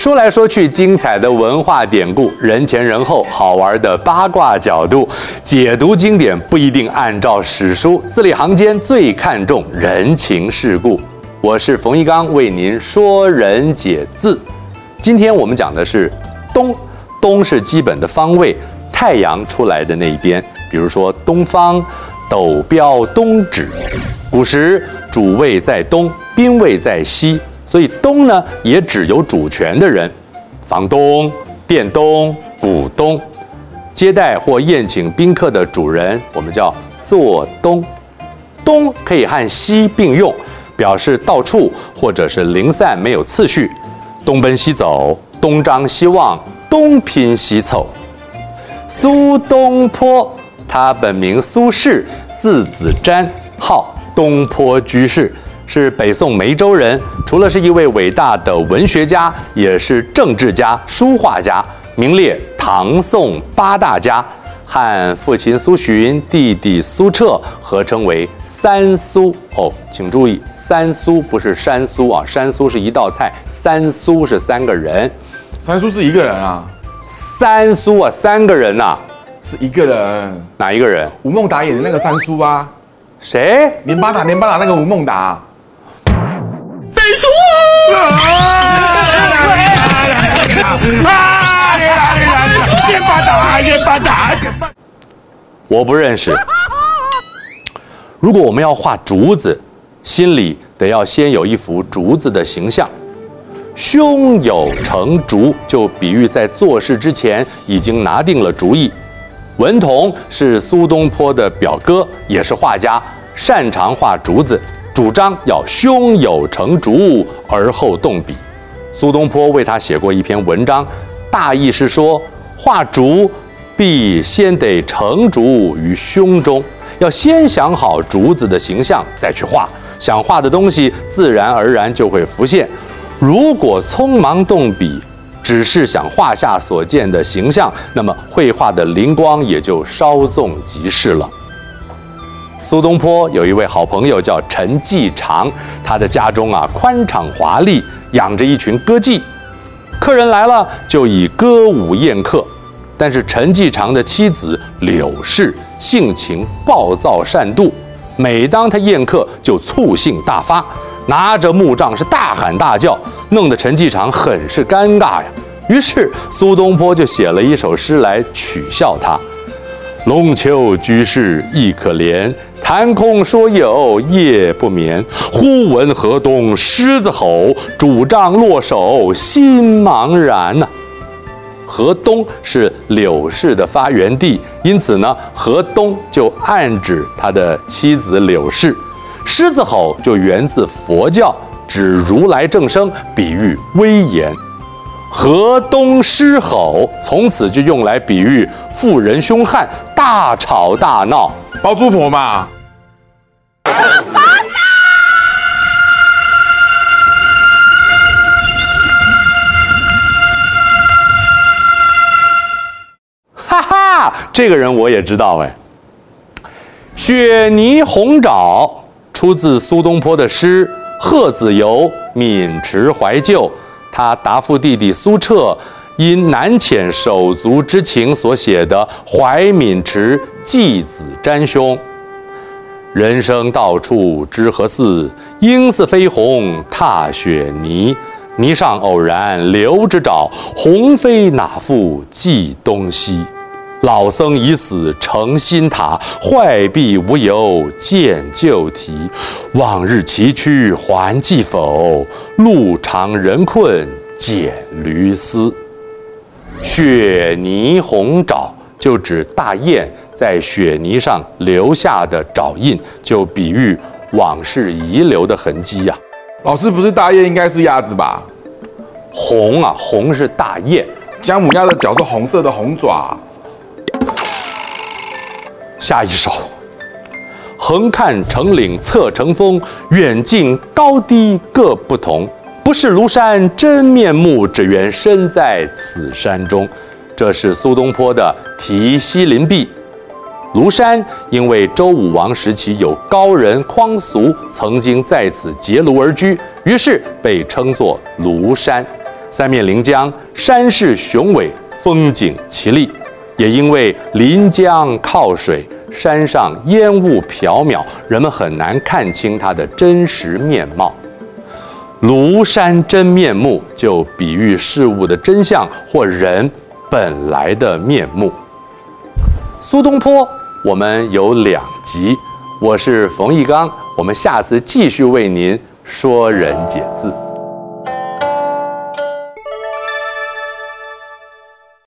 说来说去，精彩的文化典故，人前人后，好玩的八卦角度，解读经典不一定按照史书，字里行间最看重人情世故。我是冯一刚，为您说人解字。今天我们讲的是东，东是基本的方位，太阳出来的那一边，比如说东方，斗标东指。古时主位在东，宾位在西。所以东呢，也指有主权的人，房东、店东、股东，接待或宴请宾客的主人，我们叫做东。东可以和西并用，表示到处或者是零散，没有次序。东奔西走，东张西望，东拼西凑。苏东坡，他本名苏轼，字子瞻，号东坡居士。是北宋梅州人，除了是一位伟大的文学家，也是政治家、书画家，名列唐宋八大家，和父亲苏洵、弟弟苏辙合称为三苏。哦，请注意，三苏不是山苏啊，山苏是一道菜，三苏是三个人，三苏是一个人啊，三苏啊，三个人呐、啊，是一个人，哪一个人？吴孟达演的那个三苏啊，谁？连巴达，连巴达那个吴孟达。我不认识。如果我们要画竹子，心里得要先有一幅竹子的形象。胸有成竹，就比喻在做事之前已经拿定了主意。文同是苏东坡的表哥，也是画家，擅长画竹子。主张要胸有成竹而后动笔。苏东坡为他写过一篇文章，大意是说，画竹必先得成竹于胸中，要先想好竹子的形象再去画，想画的东西自然而然就会浮现。如果匆忙动笔，只是想画下所见的形象，那么绘画的灵光也就稍纵即逝了。苏东坡有一位好朋友叫陈季常，他的家中啊宽敞华丽，养着一群歌妓，客人来了就以歌舞宴客。但是陈季常的妻子柳氏性情暴躁善妒，每当他宴客就醋性大发，拿着木杖是大喊大叫，弄得陈季常很是尴尬呀。于是苏东坡就写了一首诗来取笑他：龙丘居士亦可怜。谈空说有夜不眠，忽闻河东狮子吼，拄杖落手心茫然呐、河东是柳氏的发源地，因此呢，河东就暗指他的妻子柳氏。狮子吼就源自佛教，指如来正声，比喻威严。河东狮吼从此就用来比喻妇人凶悍，大吵大闹，包租婆嘛。哈哈，这个人我也知道哎。雪泥鸿爪出自苏东坡的诗《贺子由渑池怀旧》，他答复弟弟苏辙因难遣手足之情所写的《怀渑池寄子瞻兄》。人生到处知何似？应似飞鸿踏雪泥。泥上偶然留指爪，鸿飞哪复计东西？老僧已死成新塔，坏壁无由见旧题。往日崎岖还记否？路长人困蹇驴嘶。雪泥鸿爪就指大雁。在雪泥上留下的爪印，就比喻往事遗留的痕迹呀、啊。老师不是大雁，应该是鸭子吧？红啊，红是大雁。姜母鸭的脚是红色的红爪。下一首，横看成岭侧成峰，远近高低各不同。不识庐山真面目，只缘身在此山中。这是苏东坡的《题西林壁》。庐山因为周武王时期有高人匡俗曾经在此结庐而居，于是被称作庐山。三面临江，山势雄伟，风景奇丽。也因为临江靠水，山上烟雾缥缈，人们很难看清它的真实面貌。庐山真面目，就比喻事物的真相或人本来的面目。苏东坡，我们有两集，我是冯玉刚，我们下次继续为您说人解字。